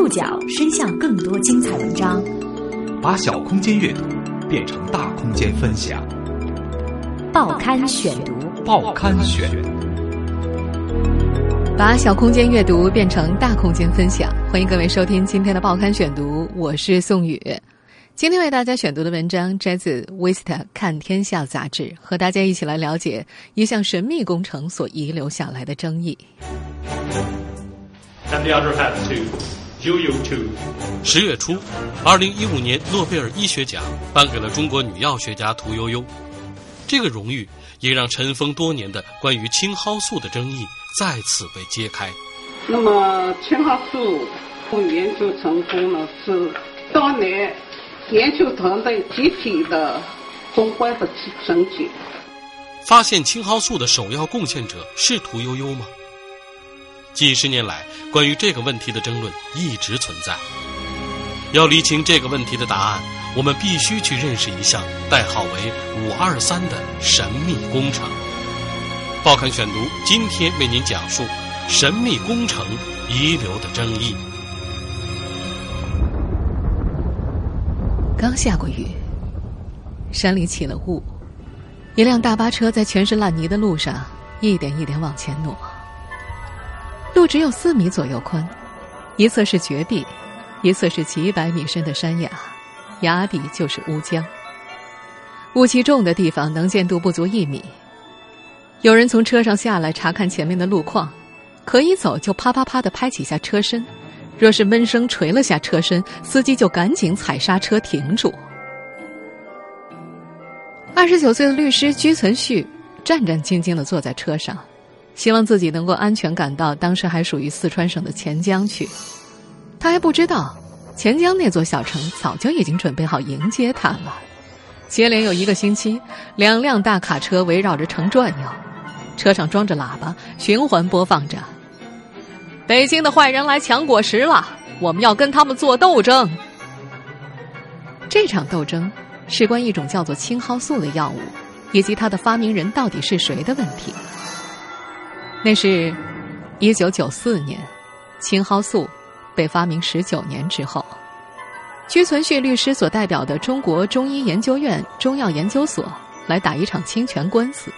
触角伸向更多精彩文章，把小空间阅读变成大空间分享。报刊选读，报刊选，把小空间阅读变成大空间分享。欢迎各位收听今天的报刊选读，我是宋宇。今天为大家选读的文章摘自《Vista 看天下》杂志，和大家一起来了解一项神秘工程所遗留下来的争议。And the other hat to 十月初，二零一五年诺贝尔医学奖颁给了中国女药学家屠呦呦。这个荣誉也让尘封多年的关于青蒿素的争议再次被揭开。那么，青蒿素研究成功呢，是当年研究团队集体的宏观的成绩。发现青蒿素的首要贡献者是屠呦呦吗？几十年来，关于这个问题的争论一直存在。要厘清这个问题的答案，我们必须去认识一项代号为“五二三”的神秘工程。报刊选读今天为您讲述神秘工程遗留的争议。刚下过雨，山里起了雾，一辆大巴车在全是烂泥的路上一点一点往前挪。路只有四米左右宽，一侧是绝壁，一侧是几百米深的山崖，崖底就是乌江。雾气重的地方能见度不足一米。有人从车上下来查看前面的路况，可以走就啪啪啪的拍几下车身，若是闷声捶了下车身，司机就赶紧踩刹车停住。二十九岁的律师居存旭战战兢兢的坐在车上。希望自己能够安全赶到当时还属于四川省的钱江去。他还不知道，钱江那座小城早就已经准备好迎接他了。接连有一个星期，两辆大卡车围绕着城转悠，车上装着喇叭，循环播放着：“北京的坏人来抢果实了，我们要跟他们做斗争。”这场斗争事关一种叫做青蒿素的药物，以及它的发明人到底是谁的问题。那是，一九九四年，青蒿素被发明十九年之后，居存旭律师所代表的中国中医研究院中药研究所来打一场侵权官司。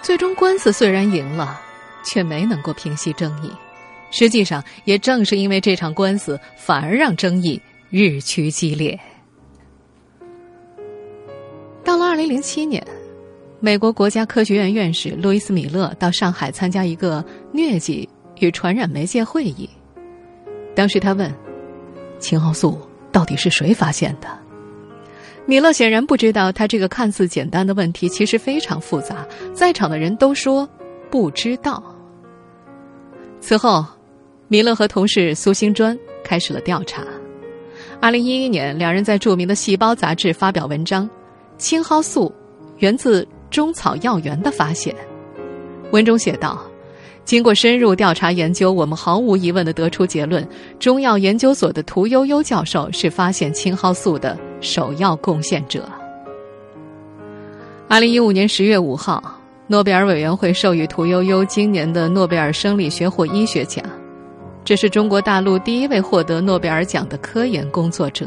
最终，官司虽然赢了，却没能够平息争议。实际上，也正是因为这场官司，反而让争议日趋激烈。到了二零零七年。美国国家科学院院士路易斯·米勒到上海参加一个疟疾与传染媒介会议。当时他问：“青蒿素到底是谁发现的？”米勒显然不知道，他这个看似简单的问题其实非常复杂。在场的人都说不知道。此后，米勒和同事苏兴专开始了调查。二零一一年，两人在著名的《细胞》杂志发表文章：“青蒿素源自。”中草药源的发现，文中写道：“经过深入调查研究，我们毫无疑问的得出结论：中药研究所的屠呦呦教授是发现青蒿素的首要贡献者。”二零一五年十月五号，诺贝尔委员会授予屠呦呦今年的诺贝尔生理学或医学奖，这是中国大陆第一位获得诺贝尔奖的科研工作者。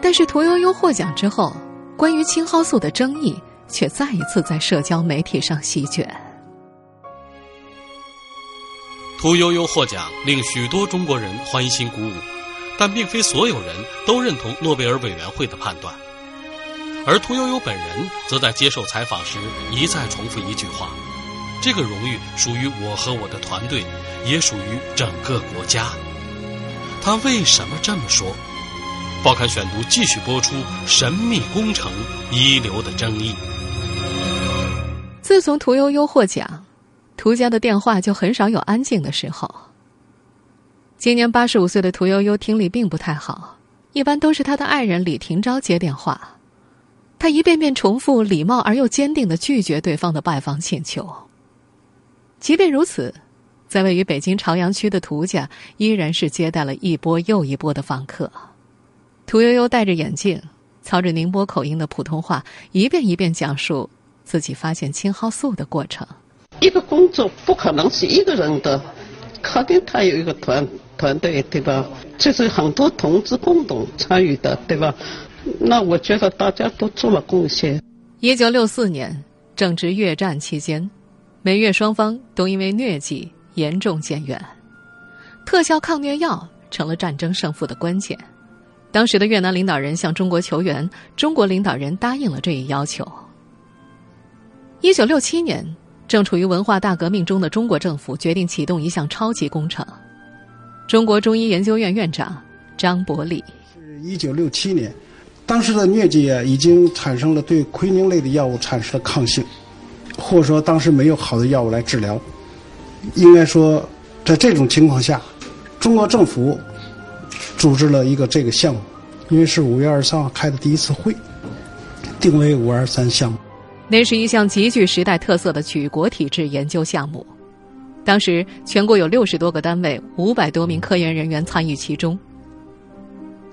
但是屠呦呦获奖之后。关于青蒿素的争议却再一次在社交媒体上席卷。屠呦呦获奖令许多中国人欢欣鼓舞，但并非所有人都认同诺贝尔委员会的判断。而屠呦呦本人则在接受采访时一再重复一句话：“这个荣誉属于我和我的团队，也属于整个国家。”他为什么这么说？报刊选读继续播出神秘工程遗留的争议。自从屠呦呦获奖，屠家的电话就很少有安静的时候。今年八十五岁的屠呦呦听力并不太好，一般都是她的爱人李廷钊接电话，他一遍遍重复，礼貌而又坚定的拒绝对方的拜访请求。即便如此，在位于北京朝阳区的屠家，依然是接待了一波又一波的访客。屠呦呦戴着眼镜，操着宁波口音的普通话，一遍一遍讲述自己发现青蒿素的过程。一个工作不可能是一个人的，肯定他有一个团团队，对吧？这是很多同志共同参与的，对吧？那我觉得大家都做了贡献。一九六四年，正值越战期间，美越双方都因为疟疾严重减员，特效抗疟药成了战争胜负的关键。当时的越南领导人向中国求援，中国领导人答应了这一要求。一九六七年，正处于文化大革命中的中国政府决定启动一项超级工程。中国中医研究院院长张伯礼是一九六七年，当时的疟疾啊已经产生了对奎宁类的药物产生了抗性，或者说当时没有好的药物来治疗。应该说，在这种情况下，中国政府。组织了一个这个项目，因为是五月二十三号开的第一次会，定为五二三项目。那是一项极具时代特色的举国体制研究项目，当时全国有六十多个单位，五百多名科研人员参与其中。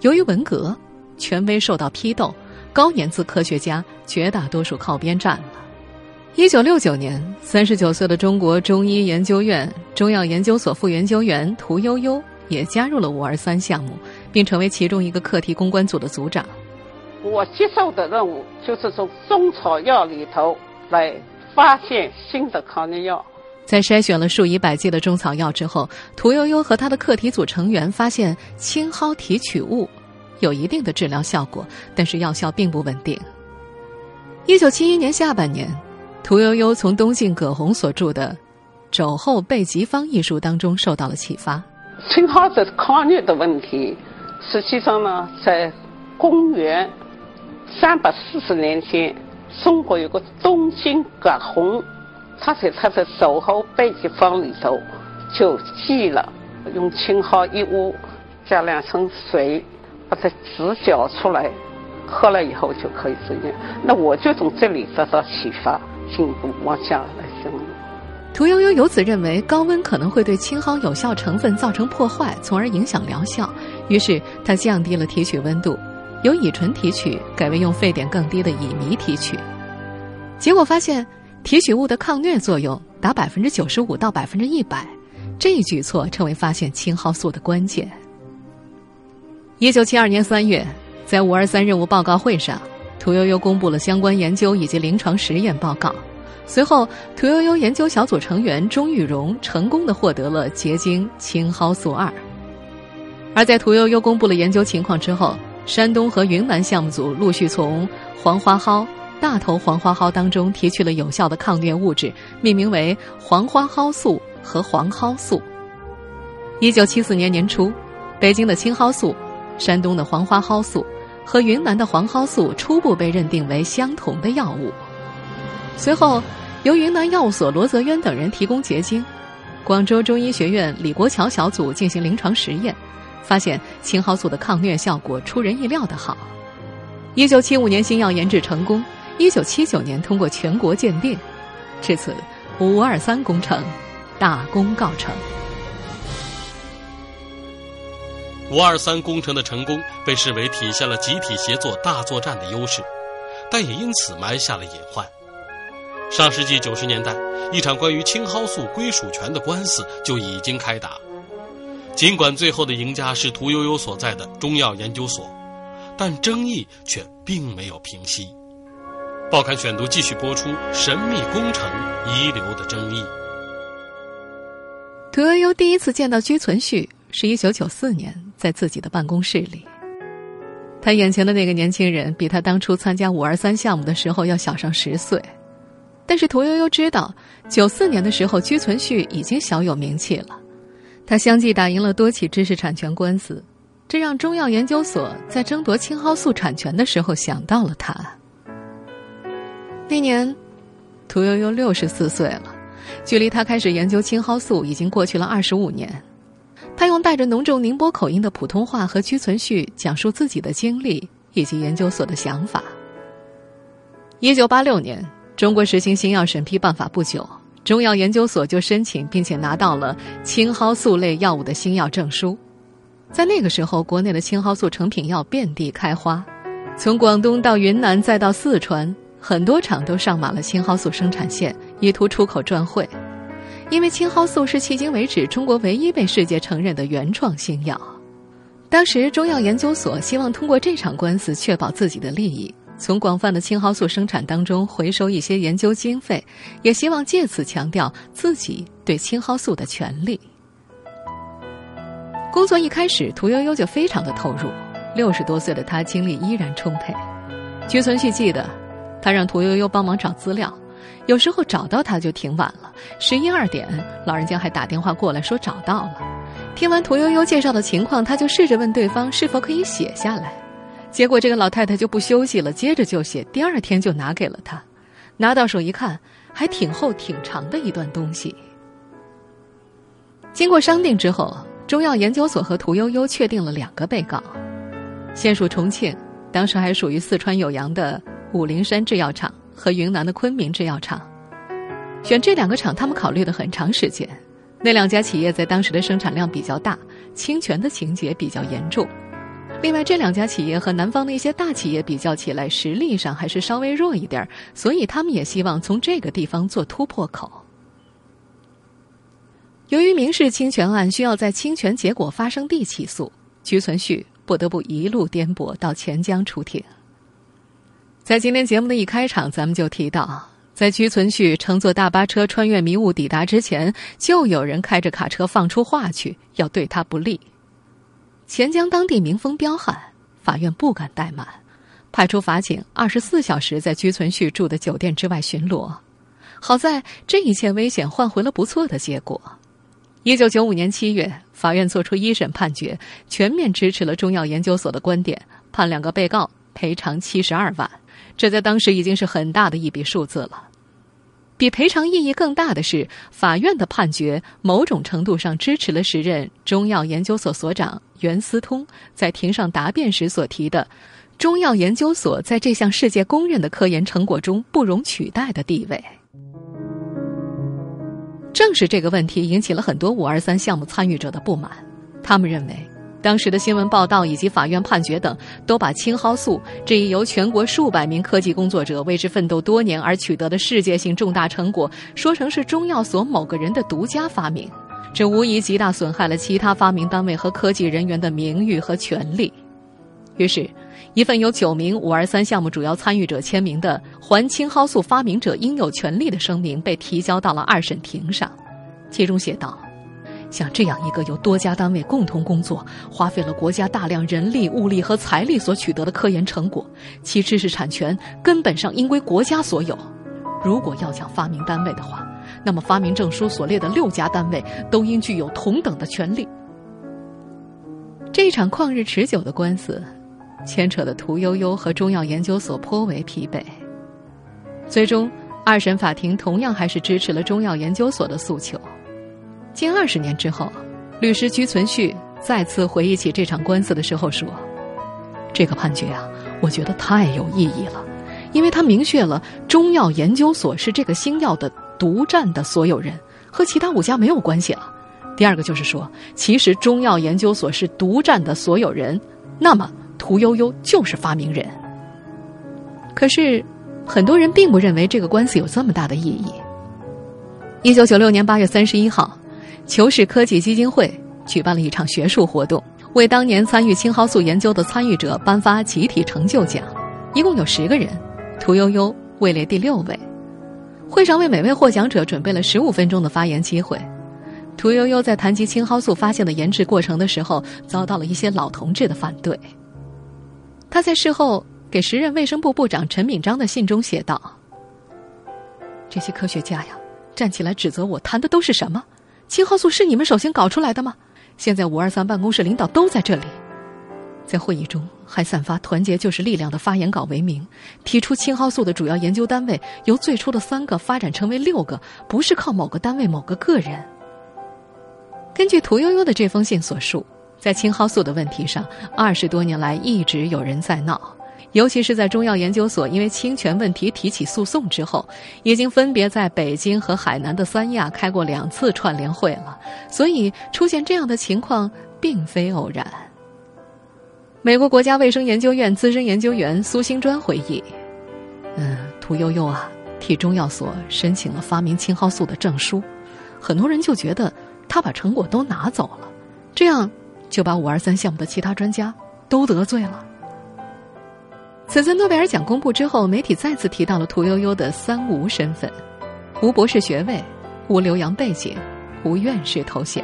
由于文革，权威受到批斗，高年资科学家绝大多数靠边站了。一九六九年，三十九岁的中国中医研究院中药研究所副研究员屠呦呦。也加入了五二三项目，并成为其中一个课题公关组的组长。我接受的任务就是从中草药里头来发现新的抗疟药。在筛选了数以百计的中草药之后，屠呦呦和他的课题组成员发现青蒿提取物有一定的治疗效果，但是药效并不稳定。一九七一年下半年，屠呦呦从东晋葛洪所著的《肘后备急方》一书当中受到了启发。青蒿子抗疟的问题，实际上呢，在公元三百四十年前，中国有个东晋葛洪，他在他的《守候备急方》里头就记了，用青蒿一屋加两升水，把它直搅出来，喝了以后就可以治疟。那我就从这里得到启发，进一步往下来深入。屠呦呦由此认为高温可能会对青蒿有效成分造成破坏，从而影响疗效。于是她降低了提取温度，由乙醇提取改为用沸点更低的乙醚提取。结果发现提取物的抗疟作用达百分之九十五到百分之一百，这一举措成为发现青蒿素的关键。一九七二年三月，在五二三任务报告会上，屠呦呦公布了相关研究以及临床实验报告。随后，屠呦呦研究小组成员钟玉荣成功的获得了结晶青蒿素二。而在屠呦呦公布了研究情况之后，山东和云南项目组陆续从黄花蒿、大头黄花蒿当中提取了有效的抗疟物质，命名为黄花蒿素和黄蒿素。一九七四年年初，北京的青蒿素、山东的黄花蒿素和云南的黄蒿素初步被认定为相同的药物。随后。由云南药所罗泽渊等人提供结晶，广州中医学院李国桥小组进行临床实验，发现青蒿素的抗疟效果出人意料的好。一九七五年新药研制成功，一九七九年通过全国鉴定，至此五二三工程大功告成。五二三工程的成功被视为体现了集体协作大作战的优势，但也因此埋下了隐患。上世纪九十年代，一场关于青蒿素归属权的官司就已经开打。尽管最后的赢家是屠呦呦所在的中药研究所，但争议却并没有平息。报刊选读继续播出神秘工程遗留的争议。屠呦呦第一次见到居存旭是一九九四年，在自己的办公室里。他眼前的那个年轻人比他当初参加五二三项目的时候要小上十岁。但是屠呦呦知道，九四年的时候，居存旭已经小有名气了。他相继打赢了多起知识产权官司，这让中药研究所在争夺青蒿素产权的时候想到了他。那年，屠呦呦六十四岁了，距离他开始研究青蒿素已经过去了二十五年。他用带着浓重宁波口音的普通话和居存旭讲述自己的经历以及研究所的想法。一九八六年。中国实行新药审批办法不久，中药研究所就申请并且拿到了青蒿素类药物的新药证书。在那个时候，国内的青蒿素成品药遍地开花，从广东到云南再到四川，很多厂都上满了青蒿素生产线，意图出口赚汇。因为青蒿素是迄今为止中国唯一被世界承认的原创新药。当时中药研究所希望通过这场官司确保自己的利益，从广泛的青蒿素生产当中回收一些研究经费，也希望借此强调自己对青蒿素的权利。工作一开始，屠呦呦就非常的投入。六十多岁的她精力依然充沛。居存旭记得，他让屠呦呦帮忙找资料。有时候找到他就挺晚了，十一二点，老人家还打电话过来说找到了。听完屠呦呦介绍的情况，他就试着问对方是否可以写下来。结果这个老太太就不休息了，接着就写，第二天就拿给了他。拿到手一看，还挺厚挺长的一段东西。经过商定之后，中药研究所和屠呦呦确定了两个被告，现属重庆，当时还属于四川酉阳的武陵山制药厂。和云南的昆明制药厂，选这两个厂，他们考虑了很长时间。那两家企业在当时的生产量比较大，侵权的情节比较严重。另外，这两家企业和南方的一些大企业比较起来，实力上还是稍微弱一点，所以他们也希望从这个地方做突破口。由于民事侵权案需要在侵权结果发生地起诉，屈存旭不得不一路颠簸到钱江出庭。在今天节目的一开场，咱们就提到，在屈存旭乘坐大巴车穿越迷雾抵达之前，就有人开着卡车放出话去，要对他不利。钱江当地民风彪悍，法院不敢怠慢，派出法警二十四小时在居存旭住的酒店之外巡逻。好在这一切危险换回了不错的结果。一九九五年七月，法院作出一审判决，全面支持了中药研究所的观点，判两个被告赔偿七十二万。这在当时已经是很大的一笔数字了。比赔偿意义更大的是，法院的判决某种程度上支持了时任中药研究所所长袁思通在庭上答辩时所提的“中药研究所在这项世界公认的科研成果中不容取代的地位”。正是这个问题引起了很多五二三项目参与者的不满，他们认为。当时的新闻报道以及法院判决等，都把青蒿素这一由全国数百名科技工作者为之奋斗多年而取得的世界性重大成果，说成是中药所某个人的独家发明，这无疑极大损害了其他发明单位和科技人员的名誉和权利。于是，一份由九名五二三项目主要参与者签名的“还青蒿素发明者应有权利”的声明被提交到了二审庭上，其中写道。像这样一个由多家单位共同工作、花费了国家大量人力、物力和财力所取得的科研成果，其知识产权根本上应归国家所有。如果要讲发明单位的话，那么发明证书所列的六家单位都应具有同等的权利。这场旷日持久的官司，牵扯的屠呦呦和中药研究所颇为疲惫。最终，二审法庭同样还是支持了中药研究所的诉求。近二十年之后，律师居存旭再次回忆起这场官司的时候说：“这个判决啊，我觉得太有意义了，因为他明确了中药研究所是这个新药的独占的所有人，和其他五家没有关系了。第二个就是说，其实中药研究所是独占的所有人，那么屠呦呦就是发明人。可是，很多人并不认为这个官司有这么大的意义。一九九六年八月三十一号。求是科技基金会举办了一场学术活动，为当年参与青蒿素研究的参与者颁发集体成就奖，一共有十个人，屠呦呦位列第六位。会上为每位获奖者准备了十五分钟的发言机会。屠呦呦在谈及青蒿素发现的研制过程的时候，遭到了一些老同志的反对。他在事后给时任卫生部部长陈敏章的信中写道：“这些科学家呀，站起来指责我谈的都是什么？”青蒿素是你们首先搞出来的吗？现在五二三办公室领导都在这里，在会议中还散发“团结就是力量”的发言稿为名，提出青蒿素的主要研究单位由最初的三个发展成为六个，不是靠某个单位、某个个人。根据屠呦呦的这封信所述，在青蒿素的问题上，二十多年来一直有人在闹。尤其是在中药研究所因为侵权问题提起诉讼之后，已经分别在北京和海南的三亚开过两次串联会了，所以出现这样的情况并非偶然。美国国家卫生研究院资深研究员苏兴专回忆：“嗯，屠呦呦啊，替中药所申请了发明青蒿素的证书，很多人就觉得他把成果都拿走了，这样就把五二三项目的其他专家都得罪了。此次诺贝尔奖公布之后，媒体再次提到了屠呦呦的“三无”身份：无博士学位，无留洋背景，无院士头衔。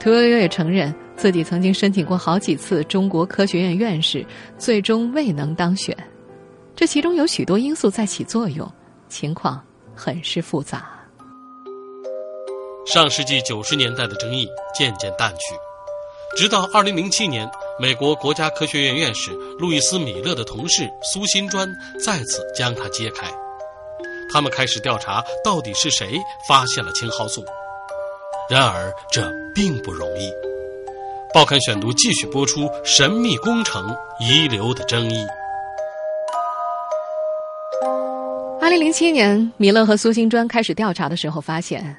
屠呦呦也承认自己曾经申请过好几次中国科学院院士，最终未能当选。这其中有许多因素在起作用，情况很是复杂。上世纪九十年代的争议渐渐淡去，直到二零零七年，美国国家科学院院士路易斯·米勒的同事苏新专再次将它揭开。他们开始调查到底是谁发现了青蒿素。然而这并不容易。报刊选读继续播出神秘工程遗留的争议。二零零七年，米勒和苏新专开始调查的时候，发现，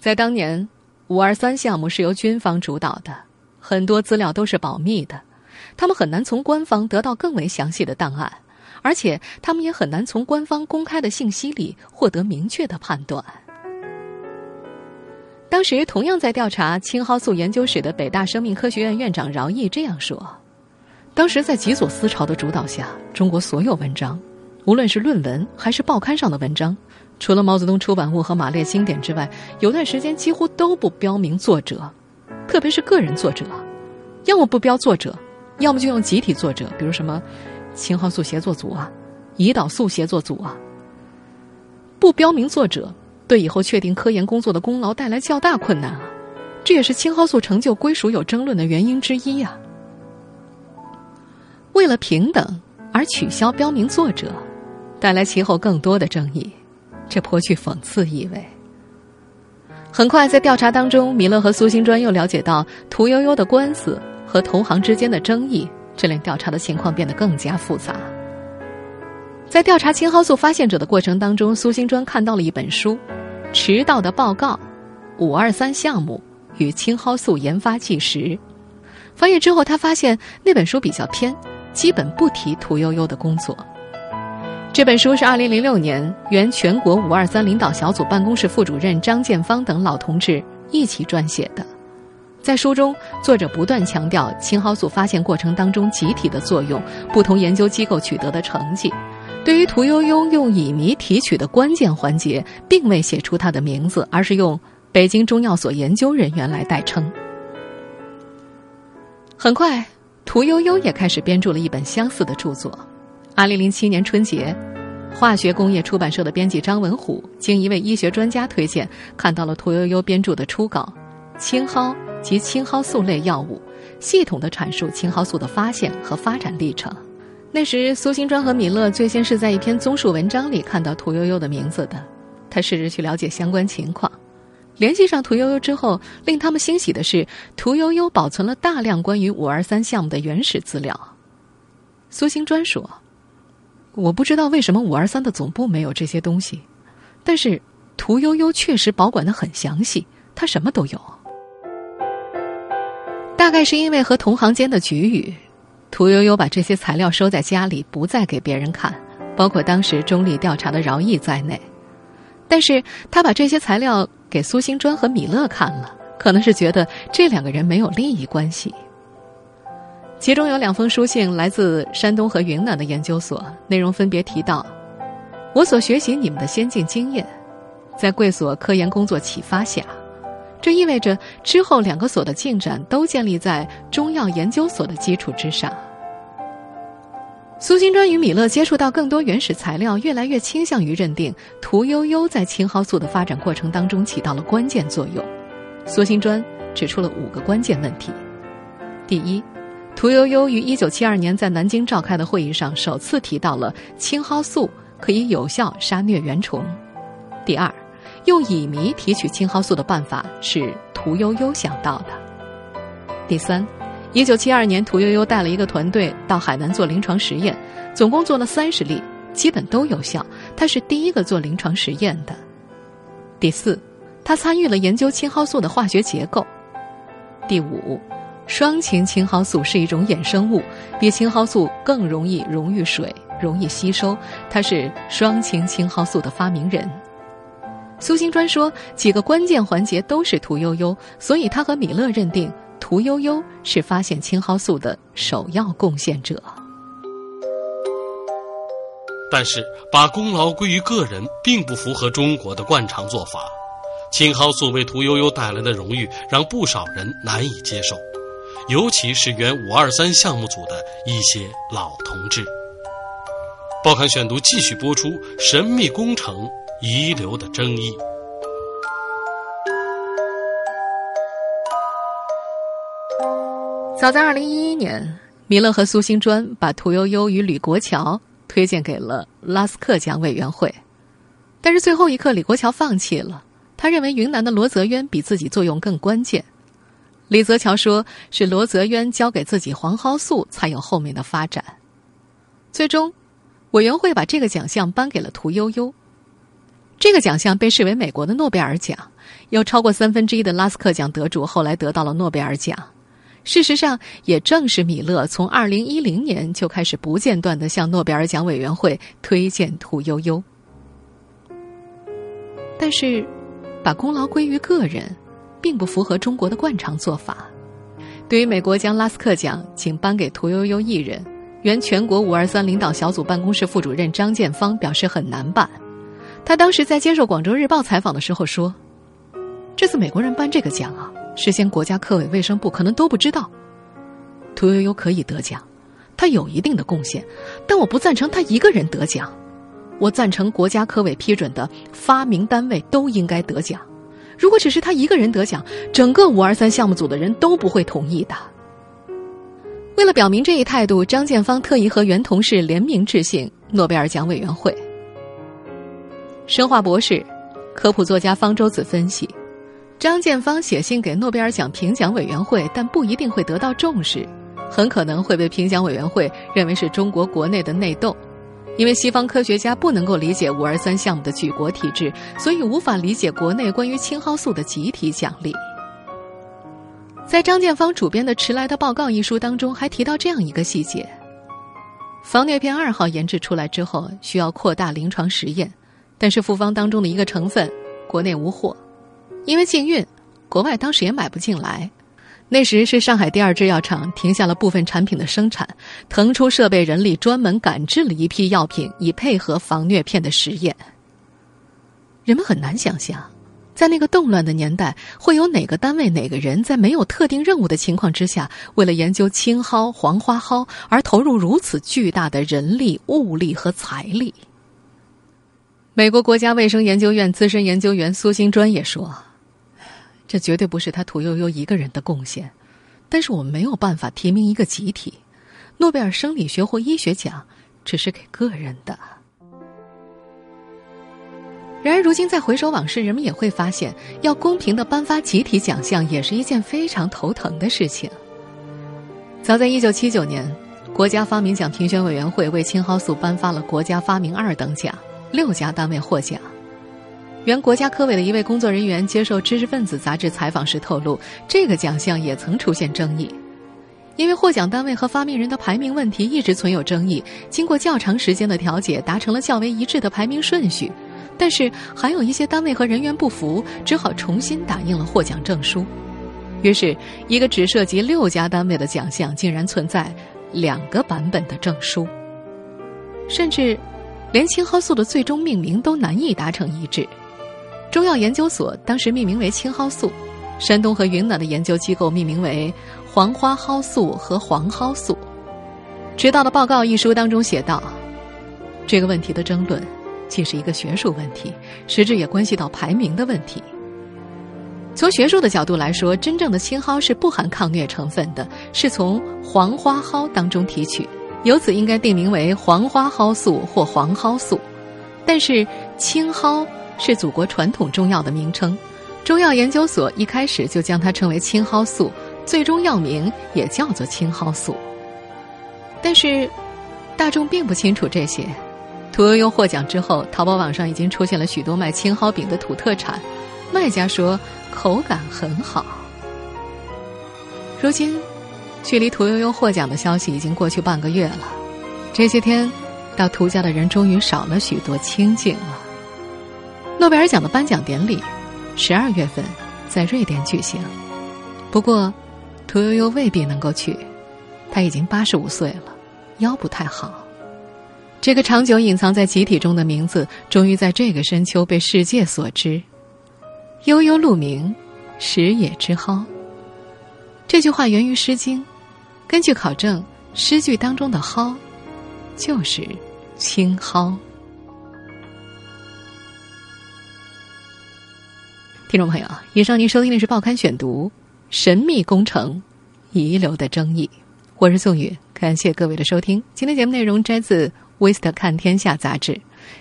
在当年，五二三项目是由军方主导的，很多资料都是保密的，他们很难从官方得到更为详细的档案，而且他们也很难从官方公开的信息里获得明确的判断。当时同样在调查青蒿素研究室的北大生命科学院院长饶毅这样说：“当时在极左思潮的主导下，中国所有文章，无论是论文还是报刊上的文章，除了毛泽东出版物和马列经典之外，有段时间几乎都不标明作者，特别是个人作者，要么不标作者，要么就用集体作者，比如什么青蒿素协作组啊、胰岛素协作组啊，不标明作者。”对以后确定科研工作的功劳带来较大困难啊，这也是青蒿素成就归属有争论的原因之一呀。为了平等而取消标明作者，带来其后更多的争议，这颇具讽刺意味。很快，在调查当中，米勒和苏新专又了解到屠呦呦的官司和同行之间的争议，这令调查的情况变得更加复杂。在调查青蒿素发现者的过程当中，苏新专看到了一本书。迟到的报告，五二三项目与青蒿素研发纪实。翻阅之后，他发现那本书比较偏，基本不提屠呦呦的工作。这本书是二零零六年原全国五二三领导小组办公室副主任张建芳等老同志一起撰写的。在书中，作者不断强调青蒿素发现过程当中集体的作用，不同研究机构取得的成绩。对于屠呦呦用乙醚提取的关键环节，并未写出她的名字，而是用北京中药所研究人员来代称。很快，屠呦呦也开始编著了一本相似的著作。二零零七年春节，化学工业出版社的编辑张文虎经一位医学专家推荐，看到了屠呦呦编著的初稿《青蒿及青蒿素类药物》，系统的阐述青蒿素的发现和发展历程。那时，苏新专和米勒最先是在一篇综述文章里看到屠呦呦的名字的。他试着去了解相关情况，联系上屠呦呦之后，令他们欣喜的是，屠呦呦保存了大量关于五二三项目的原始资料。苏新专说：“我不知道为什么五二三的总部没有这些东西，但是屠呦呦确实保管的很详细，她什么都有。大概是因为和同行间的局语。”屠呦呦把这些材料收在家里，不再给别人看，包括当时中立调查的饶毅在内。但是他把这些材料给苏新专和米勒看了，可能是觉得这两个人没有利益关系。其中有两封书信来自山东和云南的研究所，内容分别提到：我所学习你们的先进经验，在贵所科研工作启发下。这意味着之后两个所的进展都建立在中药研究所的基础之上。苏新专与米勒接触到更多原始材料，越来越倾向于认定屠呦呦在青蒿素的发展过程当中起到了关键作用。苏新专指出了五个关键问题：第一，屠呦呦于一九七二年在南京召开的会议上首次提到了青蒿素可以有效杀疟原虫；第二，用乙醚提取青蒿素的办法是屠呦呦想到的。第三，一九七二年，屠呦呦带了一个团队到海南做临床实验，总共做了三十例，基本都有效。他是第一个做临床实验的。第四，他参与了研究青蒿素的化学结构。第五，双氢青蒿素是一种衍生物，比青蒿素更容易溶于水，容易吸收。他是双氢青蒿素的发明人。苏新专说，几个关键环节都是屠呦呦，所以他和米勒认定屠呦呦是发现青蒿素的首要贡献者。但是，把功劳归于个人，并不符合中国的惯常做法。青蒿素为屠呦呦带来的荣誉，让不少人难以接受，尤其是原五二三项目组的一些老同志。报刊选读继续播出神秘工程遗留的争议。早在二零一一年，米勒和苏新专把屠呦呦与吕国桥推荐给了拉斯克奖委员会，但是最后一刻，李国桥放弃了。他认为云南的罗泽渊比自己作用更关键。李泽桥说是罗泽渊交给自己黄蒿素，才有后面的发展。最终，委员会把这个奖项颁给了屠呦呦。这个奖项被视为美国的诺贝尔奖，有超过三分之一的拉斯克奖得主后来得到了诺贝尔奖。事实上，也正是米勒从二零一零年就开始不间断的向诺贝尔奖委员会推荐屠呦呦。但是。把功劳归于个人，并不符合中国的惯常做法。对于美国将拉斯克奖仅颁给屠呦呦一人，原全国五二三领导小组办公室副主任张建芳表示很难办。他当时在接受广州日报采访的时候说：“这次美国人颁这个奖啊，事先国家科委、卫生部可能都不知道。屠呦呦可以得奖，他有一定的贡献，但我不赞成他一个人得奖。”我赞成国家科委批准的发明单位都应该得奖。如果只是他一个人得奖，整个五二三项目组的人都不会同意的。为了表明这一态度，张建芳特意和原同事联名致信诺贝尔奖委员会。生化博士、科普作家方舟子分析：张建芳写信给诺贝尔奖评奖委员会，但不一定会得到重视，很可能会被评奖委员会认为是中国国内的内斗。因为西方科学家不能够理解五二三项目的举国体制，所以无法理解国内关于青蒿素的集体奖励。在张建芳主编的《迟来的报告》一书当中，还提到这样一个细节：防疟片二号研制出来之后，需要扩大临床实验，但是复方当中的一个成分国内无货，因为禁运，国外当时也买不进来。那时是上海第二制药厂停下了部分产品的生产，腾出设备人力，专门赶制了一批药品，以配合防疟片的实验。人们很难想象，在那个动乱的年代，会有哪个单位、哪个人在没有特定任务的情况之下，为了研究青蒿、黄花蒿而投入如此巨大的人力、物力和财力。美国国家卫生研究院资深研究员苏新专也说。这绝对不是他屠呦呦一个人的贡献，但是我们没有办法提名一个集体。诺贝尔生理学或医学奖只是给个人的。然而，如今再回首往事，人们也会发现，要公平的颁发集体奖项也是一件非常头疼的事情。早在一九七九年，国家发明奖评选委员会为青蒿素颁发了国家发明二等奖，六家单位获奖。原国家科委的一位工作人员接受《知识分子》杂志采访时透露，这个奖项也曾出现争议，因为获奖单位和发明人的排名问题一直存有争议。经过较长时间的调解，达成了较为一致的排名顺序，但是还有一些单位和人员不服，只好重新打印了获奖证书。于是，一个只涉及六家单位的奖项，竟然存在两个版本的证书，甚至连青蒿素的最终命名都难以达成一致。中药研究所当时命名为青蒿素，山东和云南的研究机构命名为黄花蒿素和黄蒿素。迟到的报告一书当中写道：“这个问题的争论，既是一个学术问题，实质也关系到排名的问题。从学术的角度来说，真正的青蒿是不含抗疟成分的，是从黄花蒿当中提取，由此应该定名为黄花蒿素或黄蒿素。但是青蒿。”是祖国传统中药的名称，中药研究所一开始就将它称为青蒿素，最终药名也叫做青蒿素。但是，大众并不清楚这些。屠呦呦获奖之后，淘宝网上已经出现了许多卖青蒿饼的土特产，卖家说口感很好。如今，距离屠呦呦获奖的消息已经过去半个月了，这些天，到屠家的人终于少了许多清静了。诺贝尔奖的颁奖典礼，十二月份在瑞典举行。不过，屠呦呦未必能够去，她已经八十五岁了，腰不太好。这个长久隐藏在集体中的名字，终于在这个深秋被世界所知。悠悠鹿鸣，食野之蒿。这句话源于《诗经》，根据考证，诗句当中的“蒿”就是青蒿。听众朋友，以上您收听的是《报刊选读》，神秘工程，遗留的争议。我是宋宇，感谢各位的收听。今天节目内容摘自《威斯特看天下》杂志。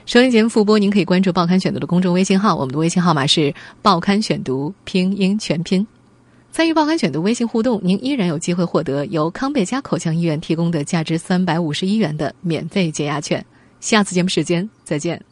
收音节目复播，您可以关注《报刊选读》的公众微信号，我们的微信号码是“报刊选读”拼音全拼。参与《报刊选读》微信互动，您依然有机会获得由康贝佳口腔医院提供的价值三百五十一元的免费解压券。下次节目时间再见。